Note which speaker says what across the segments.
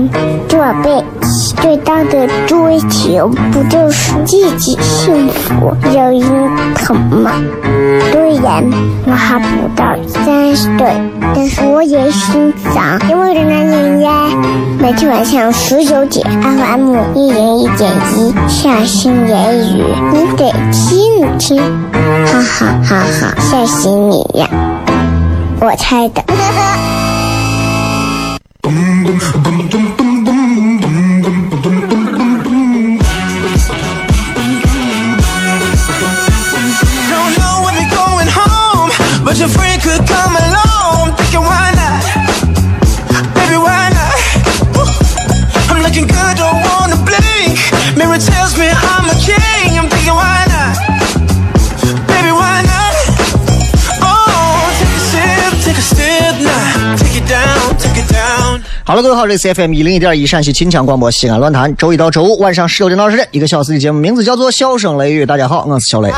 Speaker 1: 人这辈最大的追求，不就是自己幸福、有人疼吗？虽然我还不到三十岁，但是我也心脏因为的男人呀。每天晚上十九点，FM 一零一点一，下心言语，你得听听，哈哈哈哈，吓死你呀！我猜的。
Speaker 2: 哈喽，各位好，这是 FM 一零一点一陕西秦腔广播西安论坛，周一到周五晚上十六点到二十点，一个小时的节目，名字叫做《笑声雷雨》。大家好，我是小雷。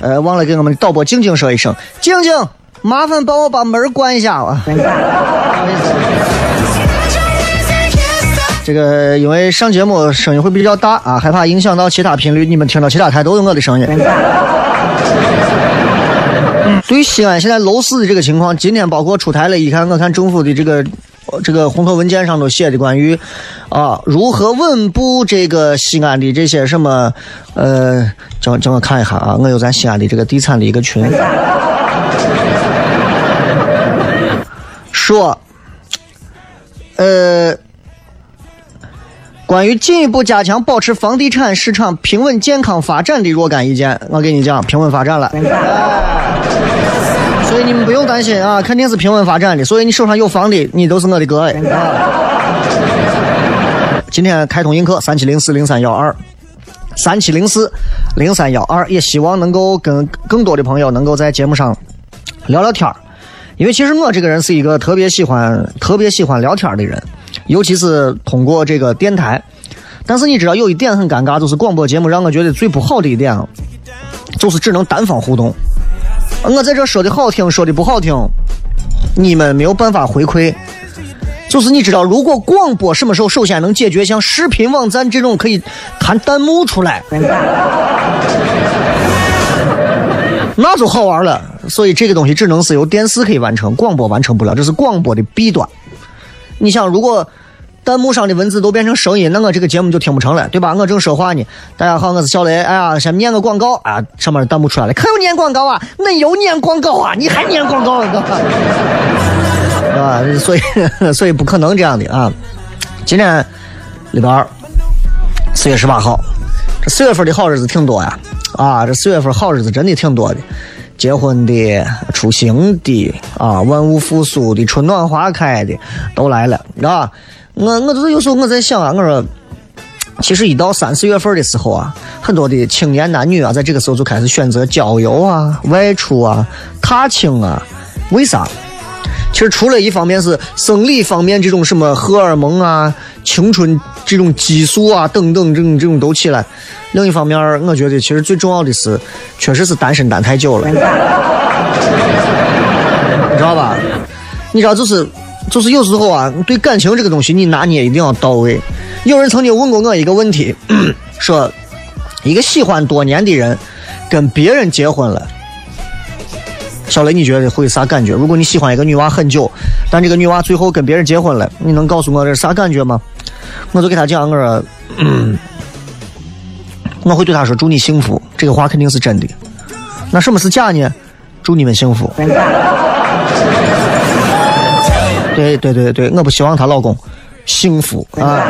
Speaker 2: 呃，忘了给我们导播静静说一声，静静，麻烦帮我把门关一下啊。这个因为上节目声音会比较大啊，害怕影响到其他频率，你们听到其他台都有我的声音。对于西安现在楼市的这个情况，今天包括出台了，一看我看政府的这个。这个红头文件上都写的关于啊如何稳步这个西安的这些什么呃，叫叫我看一下啊，我有咱西安的这个地产的一个群，说呃，关于进一步加强保持房地产市场平稳健康发展的若干意见，我给你讲，平稳发展了。所以你们不用担心啊，肯定是平稳发展的。所以你手上有房的，你都是我的哥哎。今天开通映客三七零四零三幺二，三七零四零三幺二，也希望能够跟更多的朋友能够在节目上聊聊天儿。因为其实我这个人是一个特别喜欢、特别喜欢聊天儿的人，尤其是通过这个电台。但是你知道有一点很尴尬，就是广播节目让我觉得最不好的一点，就是只能单方互动。我在这说的好听，说的不好听，你们没有办法回馈。就是你知道，如果广播什么时候首先能解决像视频网站这种可以弹弹幕出来，那就好玩了。所以这个东西只能是由电视可以完成，广播完成不了，这是广播的弊端。你想，如果。弹幕上的文字都变成声音，那我这个节目就听不成了，对吧？我正说话呢。大家好，我是小雷。哎呀，先念个广告啊！上面弹幕出来了，可有念广告啊？恁有念广告啊？你还念广告？对吧？所以，所以不可能这样的啊！今天礼拜二，四月十八号，这四月份的好日子挺多呀！啊，这四月份好日子真的挺多的，结婚的、出行的啊，万物复苏的、春暖花开的都来了，啊？我我就是有时候我在想啊，我说，其实一到三四月份的时候啊，很多的青年男女啊，在这个时候就开始选择郊游啊、外出啊、踏青啊。为啥？其实除了一方面是生理方面这种什么荷尔蒙啊、青春这种激素啊等等这种这种都起来，另一方面，我觉得其实最重要的是，确实是单身单太久了，你知道吧？你知道就是。就是有时候啊，对感情这个东西，你拿捏一定要到位。有人曾经问过我一个问题，说一个喜欢多年的人跟别人结婚了，小雷你觉得会啥感觉？如果你喜欢一个女娃很久，但这个女娃最后跟别人结婚了，你能告诉我这是啥感觉吗？我就给他讲，我说，我会对他说祝你幸福，这个话肯定是真的。那什么是假呢？祝你们幸福。对对对对，我不希望她老公幸福啊。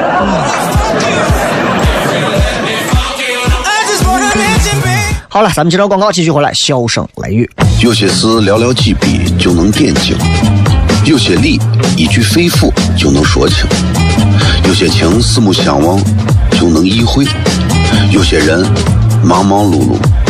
Speaker 2: 好了，咱们接着广告继续回来，笑声雷雨。
Speaker 3: 有些事寥寥几笔就能点睛，有些理一句肺腑就能说清，有些情四目相望就能意会，有些人忙忙碌碌。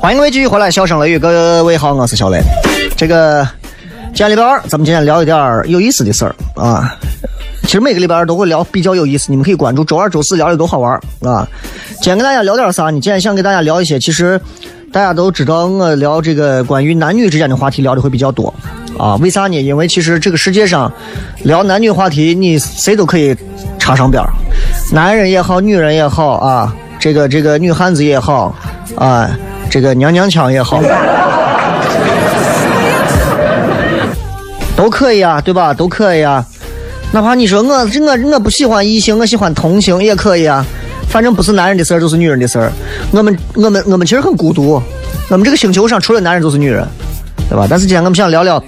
Speaker 2: 欢迎各位继续回来，笑声雷雨，各位好，我是小雷。这个今天礼拜二，咱们今天聊一点有意思的事儿啊。其实每个礼拜二都会聊比较有意思，你们可以关注周二、周四聊的都好玩啊。今天跟大家聊点啥呢？今天想给大家聊一些，其实大家都知道，我聊这个关于男女之间的话题聊的会比较多啊。为啥呢？因为其实这个世界上聊男女话题，你谁都可以插上边，男人也好，女人也好啊，这个这个女汉子也好啊，这个娘娘腔也好。都可以啊，对吧？都可以啊。哪怕你说我这我我不喜欢异性，我喜欢同性也可以啊。反正不是男人的事儿，就是女人的事儿。我们我们我们其实很孤独，我们这个星球上除了男人就是女人，对吧？但是今天我们想聊聊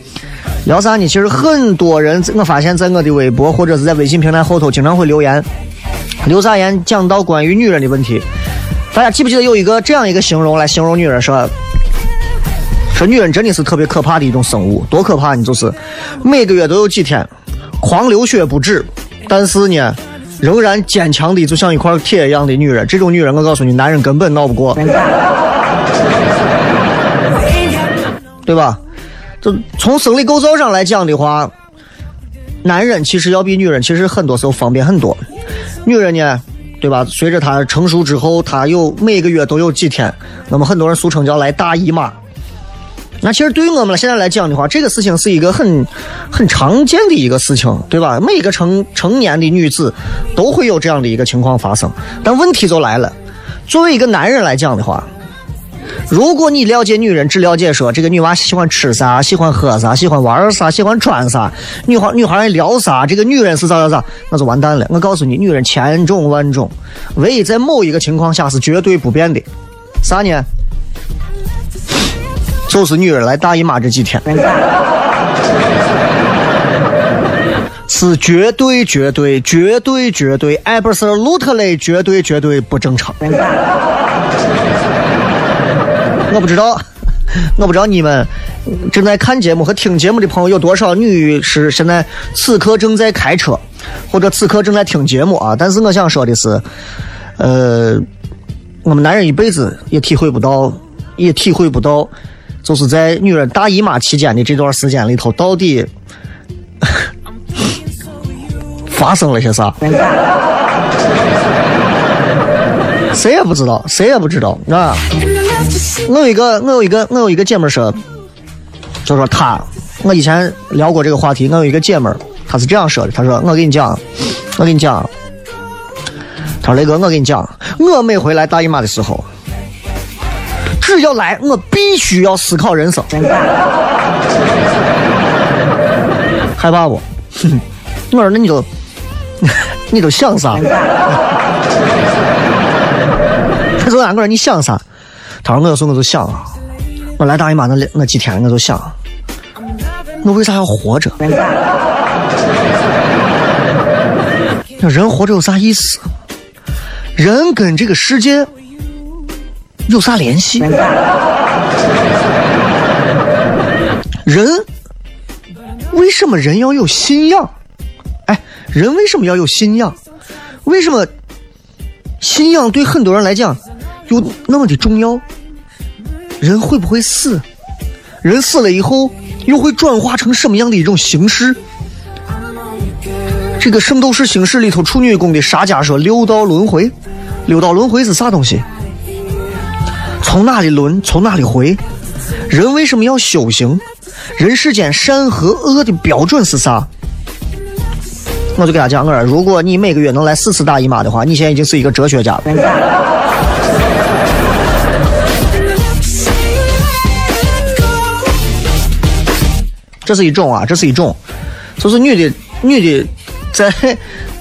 Speaker 2: 聊啥呢？其实很多人，我发现在我的微博或者是在微信平台后头经常会留言，留啥言讲到关于女人的问题。大家记不记得有一个这样一个形容来形容女人说？说女人真的是特别可怕的一种生物，多可怕呢？就是每个月都有几天狂流血不止，但是呢，仍然坚强的就像一块铁一样的女人。这种女人，我告诉你，男人根本闹不过，对吧？就从生理构造上来讲的话，男人其实要比女人其实很多时候方便很多。女人呢，对吧？随着她成熟之后，她有每个月都有几天，那么很多人俗称叫来大姨妈。那其实对于我们现在来讲的话，这个事情是一个很很常见的一个事情，对吧？每一个成成年的女子都会有这样的一个情况发生。但问题就来了，作为一个男人来讲的话，如果你了解女人，只了解说这个女娃喜欢吃啥、喜欢喝啥、喜欢玩啥、喜欢穿啥，女孩女孩爱聊啥，这个女人是咋咋咋，那就完蛋了。我告诉你，女人千种万种，唯一在某一个情况下是绝对不变的，啥呢？就是女人来大姨妈这几天，是绝对绝对绝对绝对 absolutely 绝对绝对不正常。我不知道，我不知道你们正在看节目和听节目的朋友有多少女是现在此刻正在开车，或者此刻正在听节目啊。但是我想说的是，呃，我们男人一辈子也体会不到，也体会不到。就是在女人大姨妈期间的这段时间里头，到底 发生了些啥？谁也不知道，谁也不知道啊！我有一个，我有一个，我有一个姐妹说，就说她，我以前聊过这个话题。我有一个姐妹，她是这样说的：她说，我跟你讲，我跟你讲，她说雷哥，我跟你讲，我每回来大姨妈的时候。只要来，我必须要思考人生。害怕不？我说那你就，你都想啥？他说俺我说你想啥？他说我有时候我就想啊，我来大姨妈那那几天我就想，我为啥要活着？那人活着有啥意思？人跟这个世界。有啥联系？人为什么人要有信仰？哎，人为什么要有信仰？为什么信仰对很多人来讲有那么的重要？人会不会死？人死了以后又会转化成什么样的一种形式？这个《圣斗士星矢》里头处女宫的沙迦说六道轮回，六道轮回是啥东西？从哪里轮？从哪里回？人为什么要修行？人世间善和恶的标准是啥？我就给他讲个，如果你每个月能来四次大姨妈的话，你现在已经是一个哲学家了。这是一种啊，这是一种，就是女的，女的在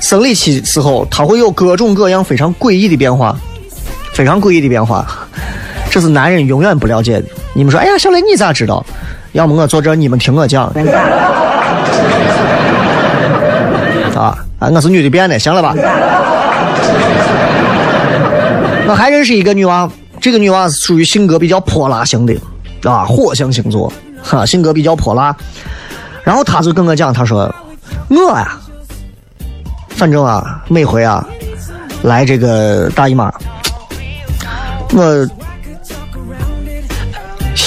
Speaker 2: 生理期时候，她会有各种各样非常诡异的变化，非常诡异的变化，这是男人永远不了解的。你们说，哎呀，小雷你咋知道？要么我坐这，你们听我讲。啊啊！我是女的变的，行了吧？我还认识一个女娃，这个女娃是属于性格比较泼辣型的，啊，火象星座，哈，性格比较泼辣。然后她就跟我讲，她说我呀，反正啊，每回啊来这个大姨妈，我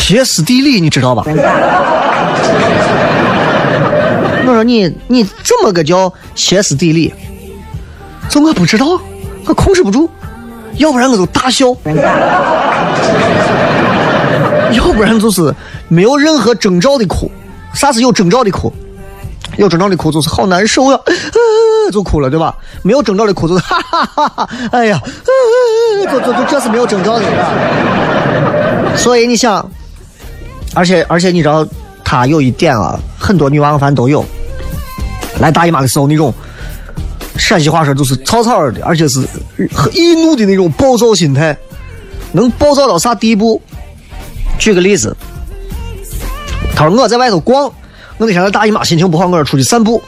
Speaker 2: 歇斯底里，你知道吧？我说你你怎么个叫歇斯底里？这我不知道，我控制不住，要不然我就大笑，要不然就是没有任何征兆的哭。啥是有征兆的哭？有征兆的哭就是好难受呀，呃、就哭了，对吧？没有征兆的哭就是哈哈哈哈，哎呀，呃、就就就这是没有征兆的。所以你想，而且而且你知道，他有一点啊，很多女娃反正都有。来大姨妈的时候，那种陕西话说就是草草的，而且是易怒的那种暴躁心态，能暴躁到啥地步？举个例子，他说我在外头逛，我那天在大姨妈心情不好，我说出去散步，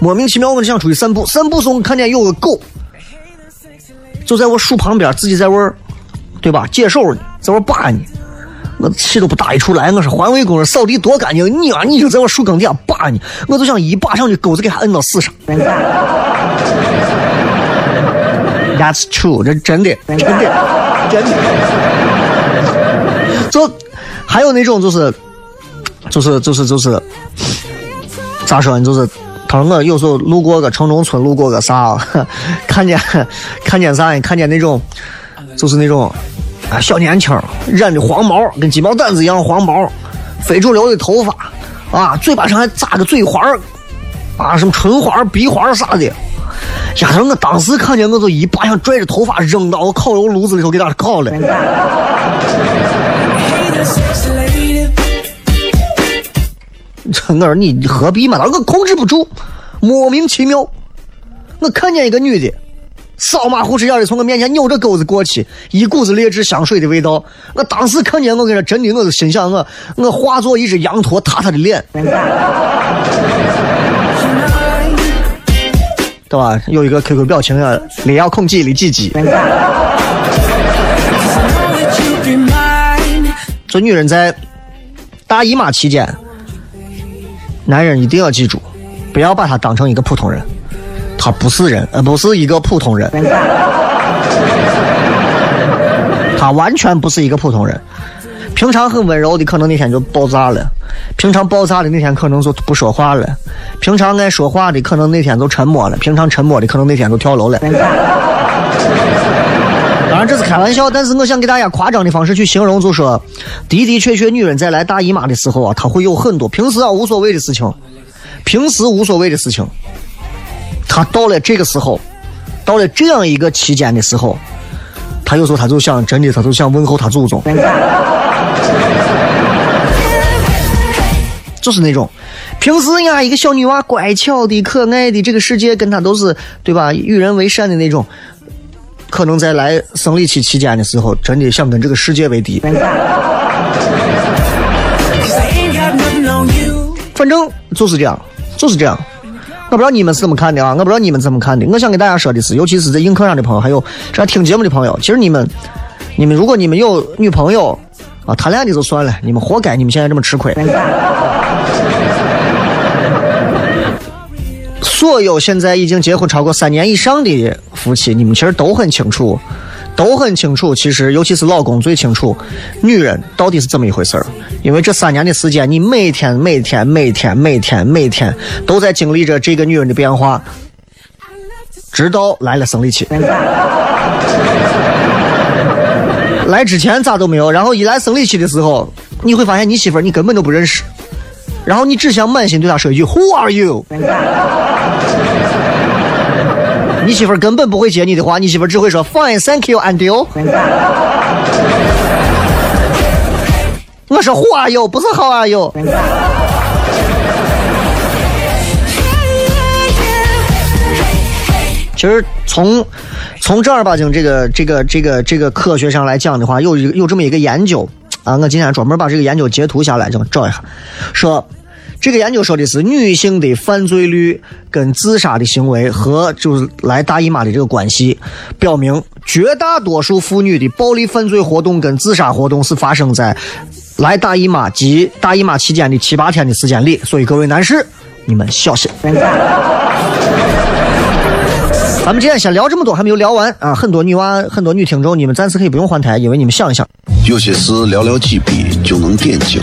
Speaker 2: 莫名其妙我就想出去散步，散步时候我看见有个狗，就在我树旁边，自己在玩，对吧？解手呢，在玩扒呢。我气都不打一处来，我说环卫工人扫地多干净，你啊你就在我树根底下扒你，我就想一把上去钩子给他摁到死上。That's true，这真的，真的，真的。就还有那种就是，就是就是就是，咋说呢？就是他说我有时候路过个城中村，路过个啥，看见看见啥？看见那种，就是那种。啊，小年轻染的黄毛，跟鸡毛掸子一样黄毛，非主流的头发，啊，嘴巴上还扎个嘴环啊，什么唇环、鼻环啥的。丫头，我当时看见我就一把想拽着头发扔到我烤肉炉子里头给他烤了。我说你何必嘛？我控制不住，莫名其妙。我看见一个女的。扫马虎视眼的从我面前扭着钩子过去，一股子劣质香水的味道。我当时看见我跟你说真的，我就心想我我化作一只羊驼踏他的脸，对吧？有一个 QQ 表情啊，里要空几里几几。做 女人在大姨妈期间，男人一定要记住，不要把她当成一个普通人。他不是人，呃，不是一个普通人。他完全不是一个普通人。平常很温柔的，可能那天就爆炸了；平常爆炸的那天，可能就不说话了；平常爱说话的，可能那天就沉默了；平常沉默的，可能那天就跳楼了。当然这是开玩笑，但是我想给大家夸张的方式去形容，就说的的确确，女人在来大姨妈的时候啊，她会有很多平时啊无所谓的事情，平时无所谓的事情。他到了这个时候，到了这样一个期间的时候，他有时候他就想，真的他就想问候他祖宗，就是那种平时呀一个小女娃乖巧的、可爱的，这个世界跟他都是对吧？与人为善的那种，可能在来生理期期间的时候，真的想跟这个世界为敌。反正就是这样，就是这样。我不知道你们是怎么看的啊？我不知道你们怎么看的。我想跟大家说的是，尤其是在映客上的朋友，还有这听节目的朋友，其实你们，你们如果你们有女朋友啊，谈恋爱的就算了，你们活该，你们现在这么吃亏。所有现在已经结婚超过三年以上的夫妻，你们其实都很清楚，都很清楚，其实尤其是老公最清楚，女人到底是怎么一回事儿。因为这三年的时间，你每天每天每天每天每天都在经历着这个女人的变化，直到来了生理期。来之前咋都没有，然后一来生理期的时候，你会发现你媳妇儿你根本都不认识，然后你只想满心对她说一句 “Who are you”。你媳妇儿根本不会接你的话，你媳妇儿只会说 “Fine, thank you, and you”。我说 “Who are you”，不是 “How are you”。其实从从正儿八经这个这个这个这个科学上来讲的话，有有这么一个研究啊，我今天专门把这个研究截图下来，正找一下，说这个研究说的是女性的犯罪率跟自杀的行为和就是来大姨妈的这个关系，表明绝大多数妇女的暴力犯罪活动跟自杀活动是发生在来大姨妈及大姨妈期间的七八天的时间里，所以各位男士，你们小心。咱们今天先聊这么多，还没有聊完啊！很多女娃、很多女听众，你们暂时可以不用换台，因为你们想一想，
Speaker 3: 有些事寥寥几笔就能点睛，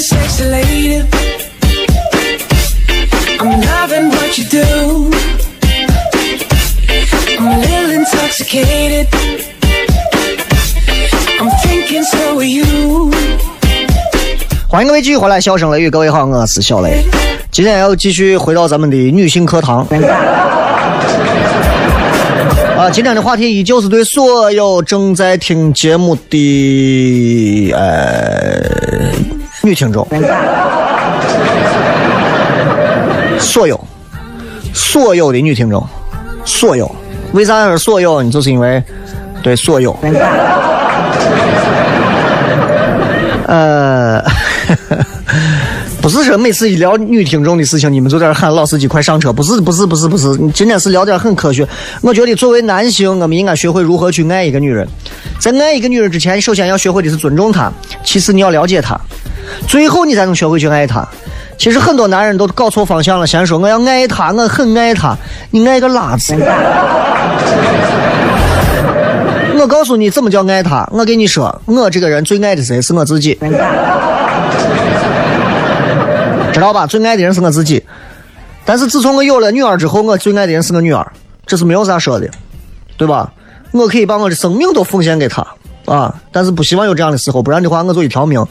Speaker 4: Sexy lady. I'm loving what you do. I'm a little intoxicated. I'm thinking so are you.
Speaker 2: 欢迎各位继续回来，笑声雷雨，各位好，我是小雷。今天要继续回到咱们的女性课堂。啊，今天的话题依旧是对所有正在听节目的呃女听众，所有所有的女听众，所有，为啥是所有？你就是因为对所有，呃。不是说每次一聊女听众的事情，你们就在这喊老司机快上车。不是，不是，不是，不是。今天是聊点很科学。我觉得作为男性，我们应该学会如何去爱一个女人。在爱一个女人之前，首先要学会的是尊重她，其次你要了解她，最后你才能学会去爱她。其实很多男人都搞错方向了，先说我要爱她，我很爱她，你爱个拉子！我告诉你怎么叫爱她。我跟你说，我这个人最爱的谁？是我自己。知道吧？最爱的人是我自己，但是自从我有了女儿之后，我最爱的人是我女儿，这是没有啥说的，对吧？我可以把我的生命都奉献给她啊，但是不希望有这样的时候，不然的话我就一条命。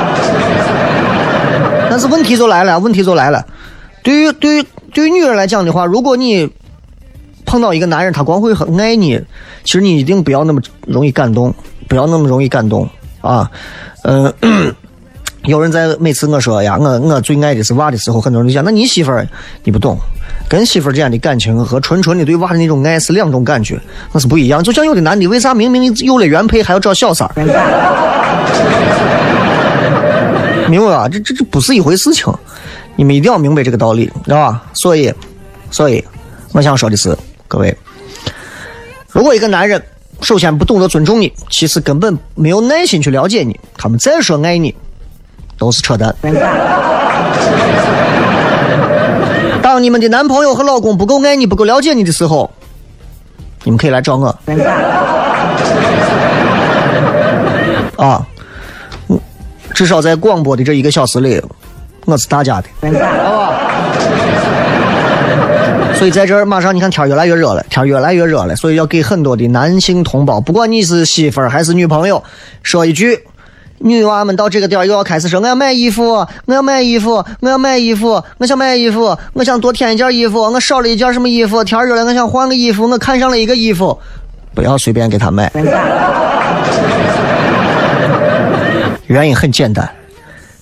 Speaker 2: 但是问题就来了，问题就来了，对于对于对于女人来讲的话，如果你碰到一个男人，他光会很爱你，其实你一定不要那么容易感动，不要那么容易感动啊，嗯。有人在每次我说呀，我我最爱的是娃的时候，很多人就讲，那你媳妇儿你不懂，跟媳妇儿之间的感情和纯纯的对娃的那种爱是两种感觉，那是不一样。就像有的男的，为啥明明有了原配还要找小三儿？明白吧？这这这不是一回事情，你们一定要明白这个道理，知道吧？所以，所以我想说的是，各位，如果一个男人首先不懂得尊重你，其次根本没有耐心去了解你，他们再说爱你。都是扯淡。当你们的男朋友和老公不够爱你、不够了解你的时候，你们可以来找我。啊，至少在广播的这一个小时里，我是大家的，好吧？所以在这儿，马上你看天儿越来越热了，天儿越来越热了，所以要给很多的男性同胞，不管你是媳妇儿还是女朋友，说一句。女娃们到这个点儿又要开始说我要买衣服，我要买衣服，我要买衣服，我想买衣服，我想多添一件衣服，我少了一件什么衣服，天儿热了，我想换个衣服，我看上了一个衣服，不要随便给他买。原因很简单，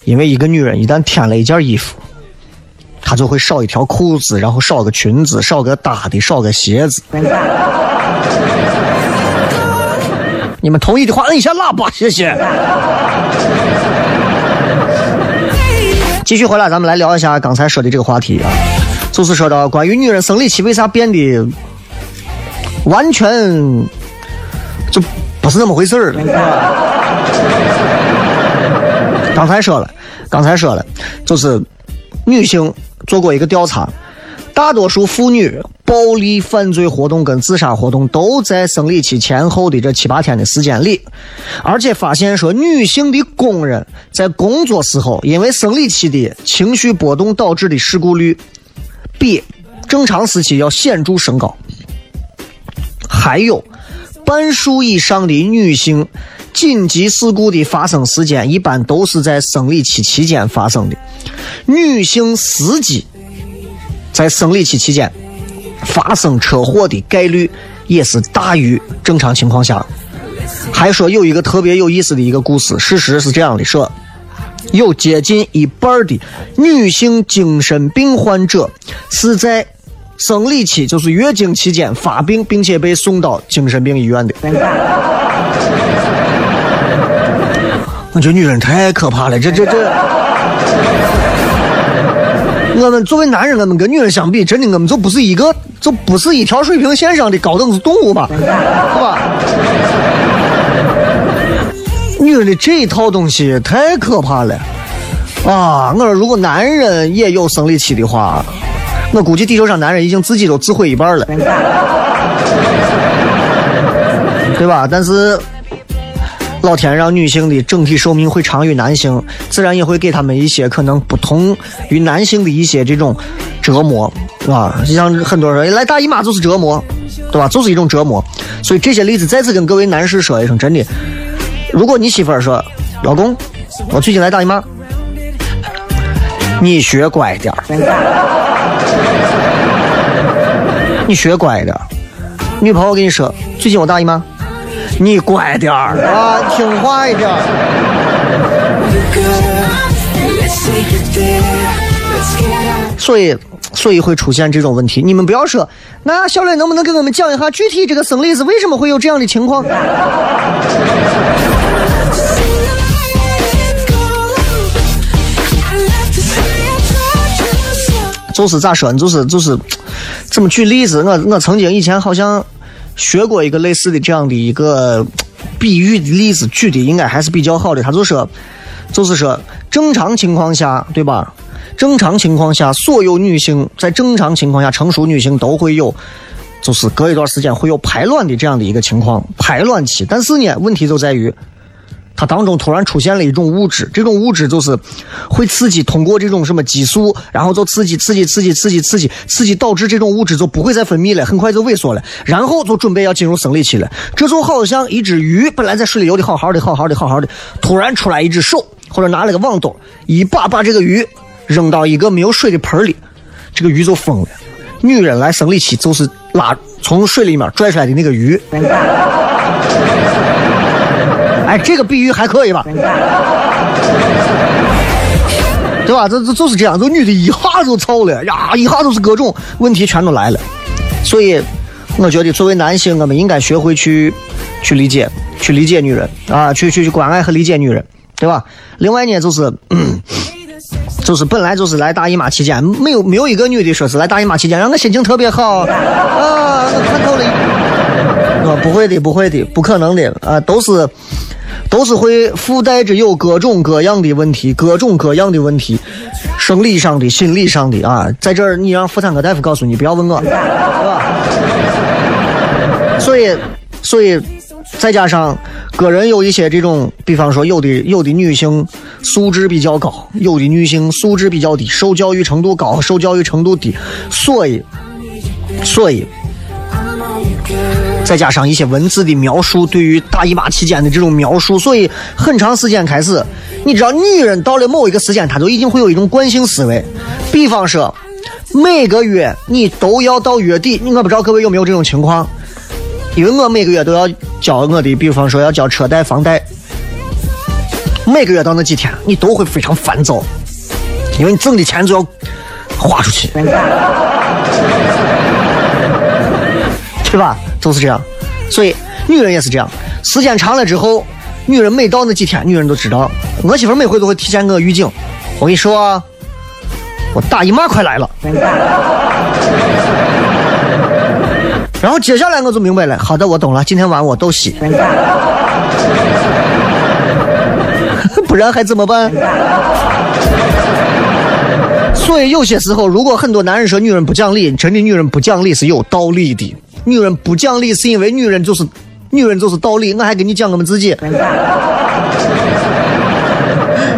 Speaker 2: 因为一个女人一旦添了一件衣服，她就会少一条裤子，然后少个裙子，少个搭的，少个鞋子。你们同意的话，摁一下喇叭，谢谢。继续回来，咱们来聊一下刚才说的这个话题啊，就是说到关于女人生理期为啥变得完全就不是那么回事儿了。刚才说了，刚才说了，就是女性做过一个调查，大多数妇女暴力犯罪活动跟自杀活动都在生理期前后的这七八天的时间里，而且发现说女性的工人在工作时候因为生理期的情绪波动导致的事故率比正常时期要显著升高，还有半数以上的女性紧急事故的发生时间一般都是在生理期期间发生的，女性司机。在生理期期间发生车祸的概率也是大于正常情况下。还说有一个特别有意思的一个故事，事实是这样的：说有接近一半的女性精神病患者是在生理期，就是月经期间发病，并且被送到精神病医院的。我觉得女人太可怕了，这这这。我们作为男人，我们跟女人相比，真的我们就不是一个，就不是一条水平线上的高等动物吧，是吧？女人的这一套东西太可怕了啊！我说，如果男人也有生理期的话，我估计地球上男人已经自己都自毁一半了，对吧？但是。老天让女性的整体寿命会长于男性，自然也会给他们一些可能不同于男性的一些这种折磨，啊？就像很多人来大姨妈就是折磨，对吧？就是一种折磨。所以这些例子再次跟各位男士说一声，真的，如果你媳妇说，老公，我最近来大姨妈，你学乖点儿，你学乖点儿。女朋友跟你说，最近我大姨妈。你乖点儿啊，听话一点儿。所以，所以会出现这种问题。你们不要说，那小磊能不能给我们讲一下具体这个生理是为什么会有这样的情况？就是咋说呢？就是就是怎么举例子？我我曾经以前好像。学过一个类似的这样的一个比喻的例子，举的应该还是比较好的。他就说，就是说正常情况下，对吧？正常情况下，所有女性在正常情况下，成熟女性都会有，就是隔一段时间会有排卵的这样的一个情况，排卵期。但是呢，问题就在于。它当中突然出现了一种物质，这种物质就是会刺激，通过这种什么激素，然后就刺激、刺激、刺激、刺激、刺激、刺激，导致这种物质就不会再分泌了，很快就萎缩了，然后就准备要进入生理期了。这就好像一只鱼本来在水里游的好好的、好好的、好好的，突然出来一只手或者拿了个网兜，一把把这个鱼扔到一个没有水的盆里，这个鱼就疯了。女人来生理期就是拉从水里面拽出来的那个鱼。哎，这个比喻还可以吧？对吧？这这就是这样，这女的一下就操了呀，一下就是各种问题全都来了。所以，我觉得作为男性，我们应该学会去去理解，去理解女人啊，去去去关爱和理解女人，对吧？另外呢，就是，就是本来就是来大姨妈期间，没有没有一个女的说是来大姨妈期间让我心情特别好啊，我看透了，啊，不会的，不会的，不可能的啊，都是。都是会附带着有各种各样的问题，各种各样的问题，生理上的、心理上的啊，在这儿你让妇产科大夫告诉你，不要问我，是吧？所以，所以再加上个人有一些这种，比方说有的有的女性素质比较高，有的女性素质比较低，受教育程度高，受教育程度低，所以，所以。再加上一些文字的描述，对于大姨妈期间的这种描述，所以很长时间开始，你知道，女人到了某一个时间，她就已经会有一种惯性思维。比方说，每个月你都要到月底，我不知道各位有没有这种情况，因为我每个月都要交我的，比方说要交车贷、房贷，每个月到那几天，你都会非常烦躁，因为你挣的钱就要花出去。对吧？就是这样，所以女人也是这样。时间长了之后，女人每到那几天，女人都知道。我媳妇每回都会提前给我预警。我跟你说，我大姨妈快来了。然后接下来我就明白了。好的，我懂了。今天晚上我都洗，不然还怎么办？所以有些时候，如果很多男人说女人不讲理，真的女人不讲理是有道理的。女人不讲理是因为女人就是，女人就是道理。我还跟你讲我们自己，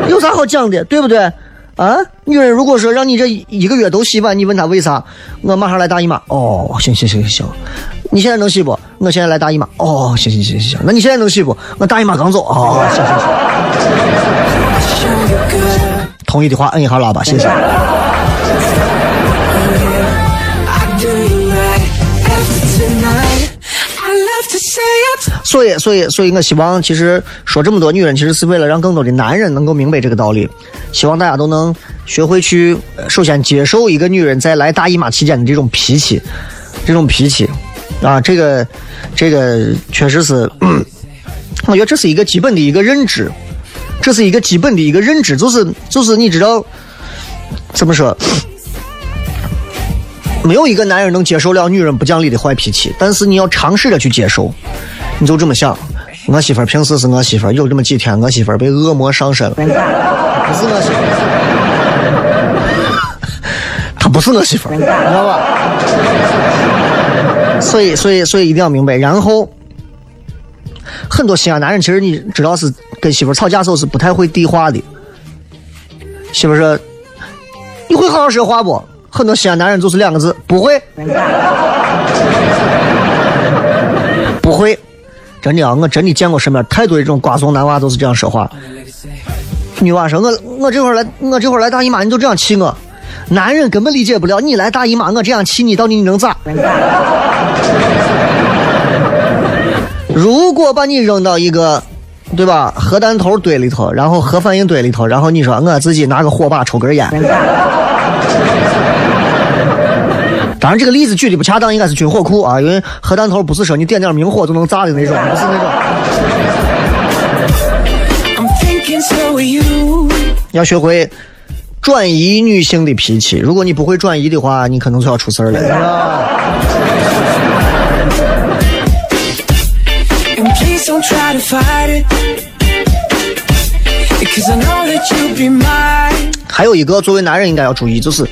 Speaker 2: 有啥好讲的，对不对？啊，女人如果说让你这一个月都洗碗，你问她为啥？我马上来大姨妈。哦，行行行行，你现在能洗不？我现在来大姨妈。哦，行行行行行，那你现在能洗不？我大姨妈刚走。哦，行行行。同意的话摁一下喇叭，谢谢。所以，所以，所以我希望，其实说这么多女人，其实是为了让更多的男人能够明白这个道理。希望大家都能学会去，首先接受一个女人在来大姨妈期间的这种脾气，这种脾气啊，这个，这个确实是，我觉得这是一个基本的一个认知，这是一个基本的一个认知，就是就是你知道怎么说？没有一个男人能接受了女人不讲理的坏脾气，但是你要尝试着去接受。你就这么想，我媳妇儿平时是我媳妇儿，有这么几天我媳妇儿被恶魔上身了，不是我媳妇儿，她不是我媳妇儿，知道吧？所以，所以，所以一定要明白。然后，很多西安男人其实你知道是跟媳妇儿吵架时候是不太会递话的。媳妇儿说：“你会好好说话不？”很多西安男人就是两个字：不会，不会。真的啊，我真的见过身边太多的这种瓜怂男娃都是这样说话。女娃说：“我我这会儿来，我这会儿来大姨妈，你就这样气我。”男人根本理解不了，你来大姨妈，我这样气你，到底你能咋？如果把你扔到一个，对吧，核弹头堆里头，然后核反应堆里头，然后你说我自己拿个火把抽根烟。当然，这个例子举的不恰当，应该是军火库啊，因为核弹头不是说你点点明火就能炸的那种，不是那种。要学会转移女性的脾气，如果你不会转移的话，你可能就要出事儿了。还有一个，作为男人应该要注意，就是。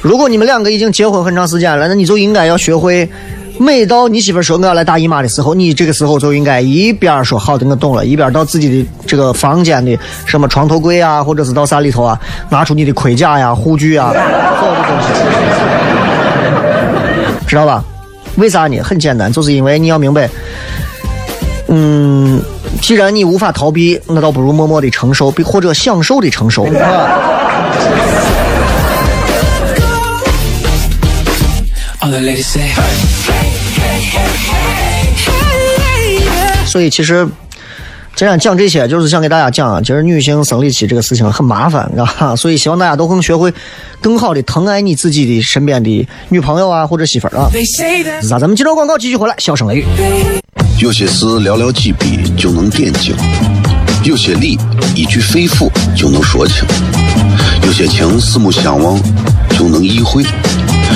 Speaker 2: 如果你们两个已经结婚很长时间了，那你就应该要学会，每到你媳妇说我要来大姨妈的时候，你这个时候就应该一边说好的我懂了，一边到自己的这个房间的什么床头柜啊，或者是到啥里头啊，拿出你的盔甲呀、护具啊，所有的东西，知道吧？为啥呢？很简单，就是因为你要明白，嗯，既然你无法逃避，那倒不如默默的承受，比或者享受的承受。所以其实，今天讲这些，就是想给大家讲，其实女性生理期这个事情很麻烦，知道吧？所以希望大家都能学会更好的疼爱你自己的身边的女朋友啊，或者媳妇儿啊。那咱们接着广告继续回来，笑声雷雨。
Speaker 3: 有些事寥寥几笔就能点睛，有些理一句肺腑就能说清，有些情四目相望就能意会，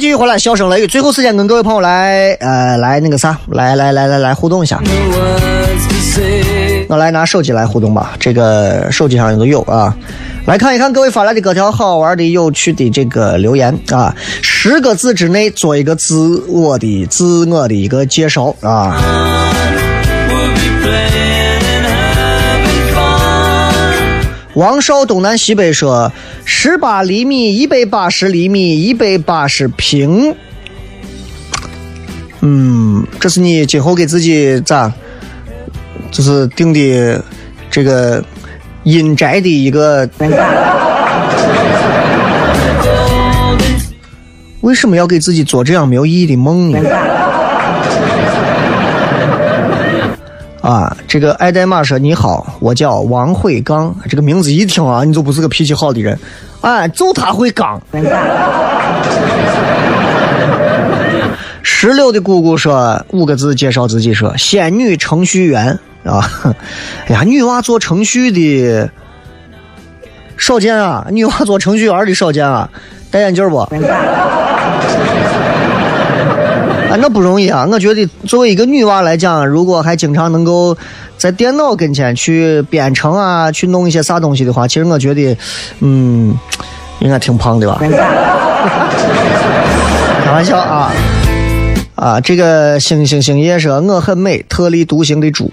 Speaker 2: 继续回来，笑声雷雨，最后时间跟各位朋友来呃来那个啥，来来来来来互动一下。我来拿手机来互动吧，这个手机上有个有啊。来看一看各位发来的各条好玩的、有趣的这个留言啊，十个字之内做一个自我的自我的一个介绍啊。王少东南西北说：十八厘米，一百八十厘米，一百八十平。嗯，这是你今后给自己咋，就是定的这个阴宅的一个。为什么要给自己做这样没有意义的梦呢？啊，这个爱戴玛说你好，我叫王慧刚，这个名字一听啊，你就不是个脾气好的人，哎，就他会刚。石榴的姑姑说五个字介绍自己说仙女程序员啊，哎呀，女娃做程序的少见啊，女娃做程序员的少见啊，戴眼镜不？啊，那不容易啊！我觉得作为一个女娃来讲，如果还经常能够在电脑跟前去编程啊，去弄一些啥东西的话，其实我觉得，嗯，应该挺胖的吧？开玩笑啊！啊，这个星星星夜说我很美，特立独行的猪。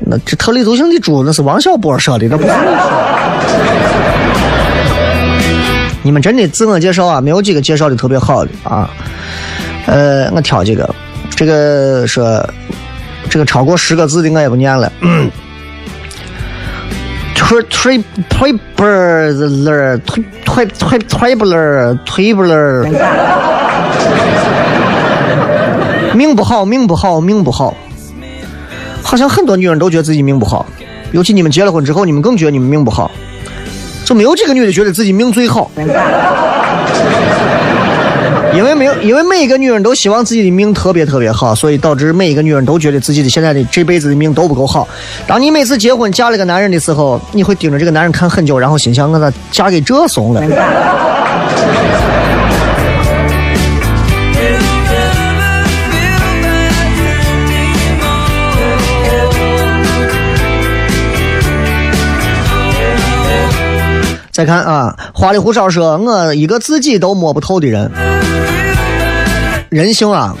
Speaker 2: 那这特立独行的猪，那是王小波说的，那不是你说的。你们真的自我介绍啊，没有几个介绍的特别好的啊。呃，我挑几个，这个说这个超过十个字的我也不念了。推推推不儿，推推推推不儿，推不儿。命不好，命不好，命不好。好像很多女人都觉得自己命不好，尤其你们结了婚之后，你们更觉得你们命不好。就没有几个女的觉得自己命最好，因为没有，因为每一个女人都希望自己的命特别特别好，所以导致每一个女人都觉得自己的现在的这辈子的命都不够好。当你每次结婚嫁了个男人的时候，你会盯着这个男人看很久，然后心想我咋嫁给这怂了？再看啊，花里胡哨说，我一个自己都摸不透的人，人性啊，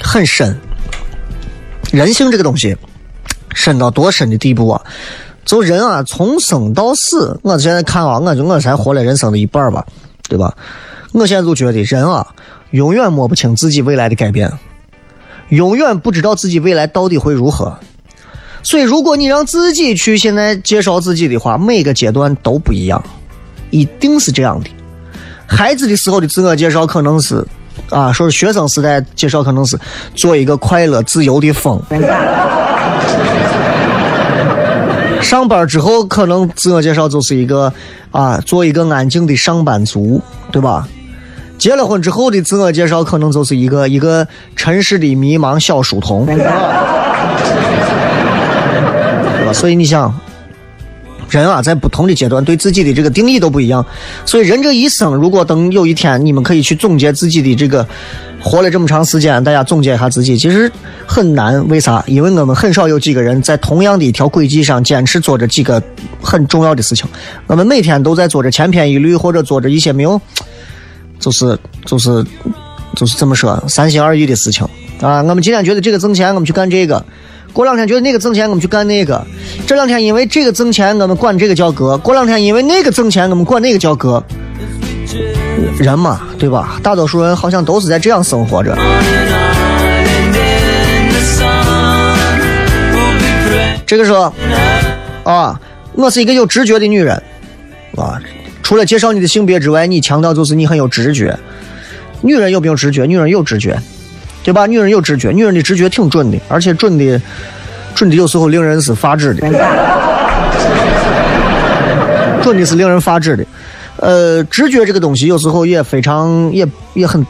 Speaker 2: 很深。人性这个东西，深到多深的地步啊？就人啊，从生到死，我现在看啊，我就我才活了人生的一半吧，对吧？我现在就觉得人啊，永远摸不清自己未来的改变，永远不知道自己未来到底会如何。所以，如果你让自己去现在介绍自己的话，每个阶段都不一样，一定是这样的。孩子的时候的自我介绍可能是，啊，说是学生时代介绍可能是做一个快乐自由的风。上班之后可能自我介绍就是一个，啊，做一个安静的上班族，对吧？结了婚之后的自我介绍可能就是一个一个尘世的迷茫小书童。所以你想，人啊，在不同的阶段对自己的这个定义都不一样，所以人这一生，如果等有一天你们可以去总结自己的这个活了这么长时间，大家总结一下自己，其实很难。为啥？因为我们很少有几个人在同样的一条轨迹上坚持做着几个很重要的事情。我们每天都在做着千篇一律，或者做着一些没有，就是就是就是这么说三心二意的事情啊。我们今天觉得这个挣钱，我们去干这个。过两天觉得那个挣钱，我们去干那个。这两天因为这个挣钱，我们管这个叫哥；过两天因为那个挣钱，我们管那个叫哥。人嘛，对吧？大多数人好像都是在这样生活着。这个说啊，我是一个有直觉的女人啊。除了介绍你的性别之外，你强调就是你很有直觉。女人有没有直觉？女人有直觉。对吧？女人有直觉，女人的直觉挺准的，而且准的，准的有时候令人是发指的，准的是令人发指的。呃，直觉这个东西有时候也非常，也也很，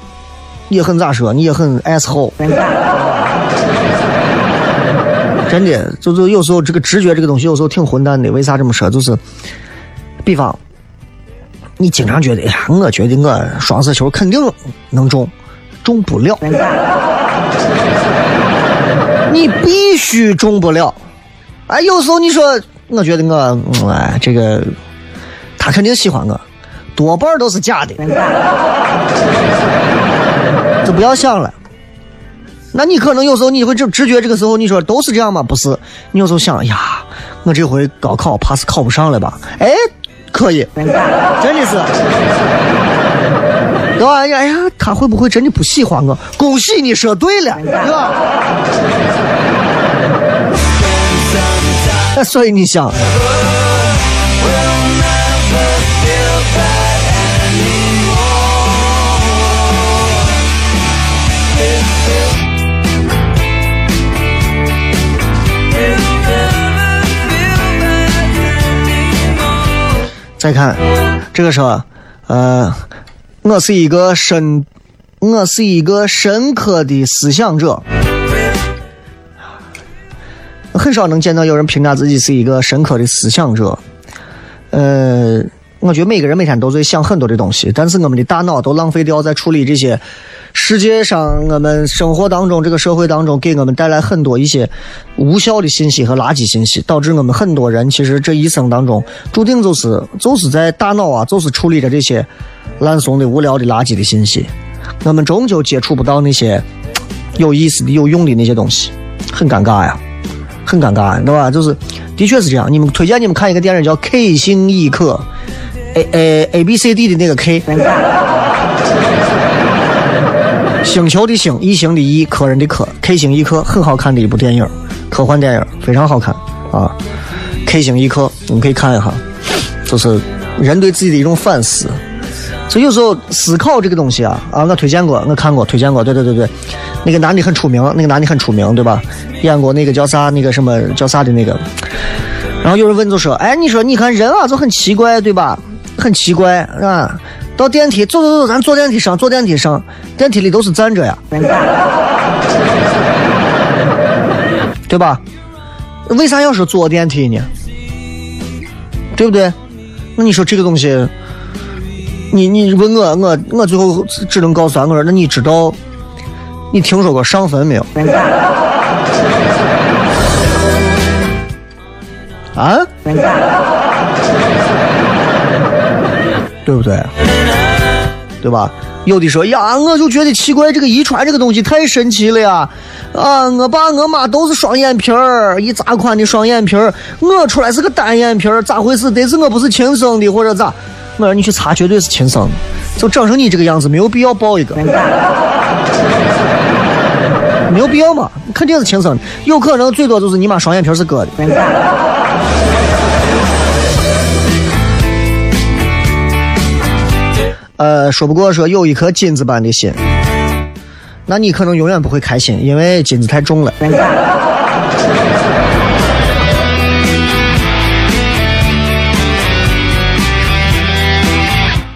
Speaker 2: 也很咋说？你也很 asshole。真的，就是有时候这个直觉这个东西有时候挺混蛋的。为啥这么说？就是，比方，你经常觉得，哎呀，我觉得我双色球肯定能中。中不了，你必须中不了。哎，有时候你说，我觉得我，哎，这个他肯定喜欢我，多半都是假的。就不要想了。那你可能有时候你会直直觉，这个时候你说都是这样吗？不是，你有时候想，呀，我这回高考怕是考不上了吧？哎，可以，真的是。对吧？哎呀，他会不会真的不喜欢我？恭喜你说对了，对吧？所以你想，再看这个时候，呃。我是一个深，我是一个深刻的思想者。很少能见到有人评价自己是一个深刻的思想者。呃，我觉得每个人每天都在想很多的东西，但是我们的大脑都浪费掉在处理这些世界上我们生活当中这个社会当中给我们带来很多一些无效的信息和垃圾信息，导致我们很多人其实这一生当中注定就是就是在大脑啊，就是处理着这些。烂怂的、无聊的、垃圾的信息，我们终究接触不到那些 有意思的、有用的那些东西，很尴尬呀，很尴尬，对吧？就是，的确是这样。你们推荐你们看一个电影叫《K 星异客》，A A A B C D 的那个 K，星球的星，异形的异，客人的客，K 星异客，很好看的一部电影，科幻电影，非常好看啊。K 星异客，你们可以看一下，就是人对自己的一种反思。所以有时候思考这个东西啊啊，我推荐过，我看过，推荐过，对对对对，那个男的很出名，那个男的很出名，对吧？演过那个叫啥，那个什么叫啥的那个。然后有人问就说，哎，你说你看人啊，就很奇怪，对吧？很奇怪啊，到电梯走走走，咱坐电梯上，坐电梯上，电梯里都是站着呀，对吧？为啥要说坐电梯呢？对不对？那你说这个东西？你你问我我我最后只能告诉他我说那你知道你听说过上坟没有？啊？对不对？对吧？有的说呀，我就觉得奇怪，这个遗传这个东西太神奇了呀！啊，我爸我妈都是双眼皮儿，一扎宽的双眼皮儿，我出来是个单眼皮儿，咋回事？得是我不是亲生的，或者咋？我让你去查，绝对是亲生的。就长成你这个样子，没有必要抱一个，没有必要嘛，肯定是亲生的。有可能最多就是你妈双眼皮是割的。呃，说不过说有一颗金子般的心，那你可能永远不会开心，因为金子太重了。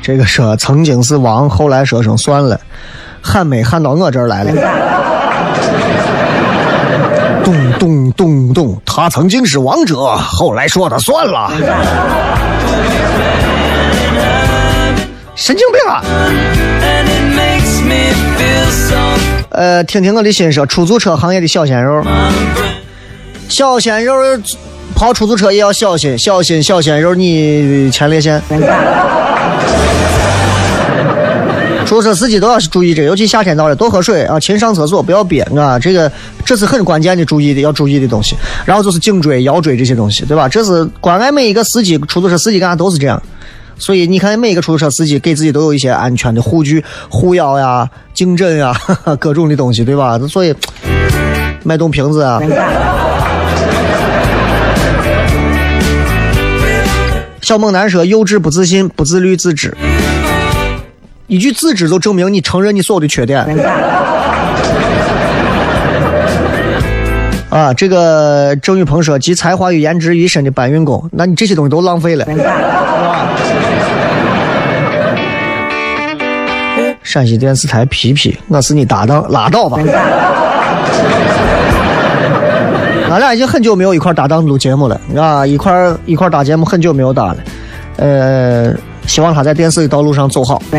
Speaker 2: 这个说曾经是王，后来说声算了，喊没喊到我这儿来了。咚咚咚咚，他曾经是王者，后来说他算了。神经病啊！呃，听听我的心声，出租车行业的小鲜肉，小鲜肉跑出租车也要小心，小心小鲜肉你前列腺。出租车司机都要注意这，尤其夏天到了，多喝水啊，勤上厕所，不要憋啊，这个这是很关键的注意的要注意的东西。然后就是颈椎、腰椎这些东西，对吧？这是关爱每一个司机，出租车司机干啥都是这样。所以你看，每一个出租车司机给自己都有一些安全的护具、护腰呀、颈枕呀，各种的东西，对吧？所以脉动瓶子啊。小猛男说：“幼稚、不自信、不自律、自知。”一句自知就证明你承认你所有的缺点。啊，这个郑宇鹏说：“集才华与颜值于一身的搬运工，那你这些东西都浪费了。”陕西电视台皮皮，我是你搭档，拉倒吧。俺俩已经很久没有一块搭档录节目了，啊，一块一块搭节目很久没有搭了。呃，希望他在电视的道路上走好。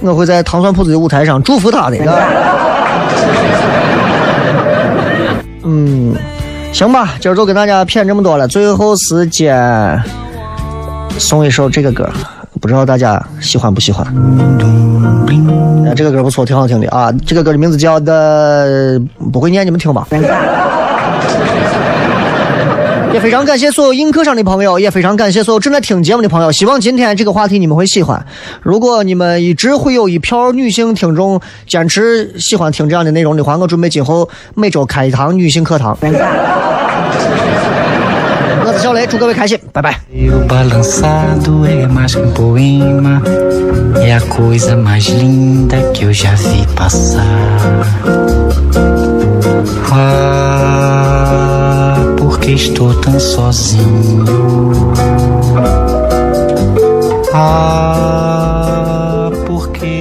Speaker 2: 我会在糖蒜铺子的舞台上祝福他的。嗯，行吧，今儿就跟大家谝这么多了。最后时间送一首这个歌，不知道大家喜欢不喜欢？这个歌不错，挺好听的啊。这个歌的名字叫的不会念，你们听吧。也非常感谢所有映客上的朋友，也非常感谢所有正在听节目的朋友。希望今天这个话题你们会喜欢。如果你们一直会有一票女性听众坚持喜欢听这样的内容的话，我准备今后每周开一堂女性课堂。
Speaker 5: seu Eu balançado é mais que um poema, é a coisa mais linda que eu já vi passar. Ah, porque estou tão sozinho. Ah, porque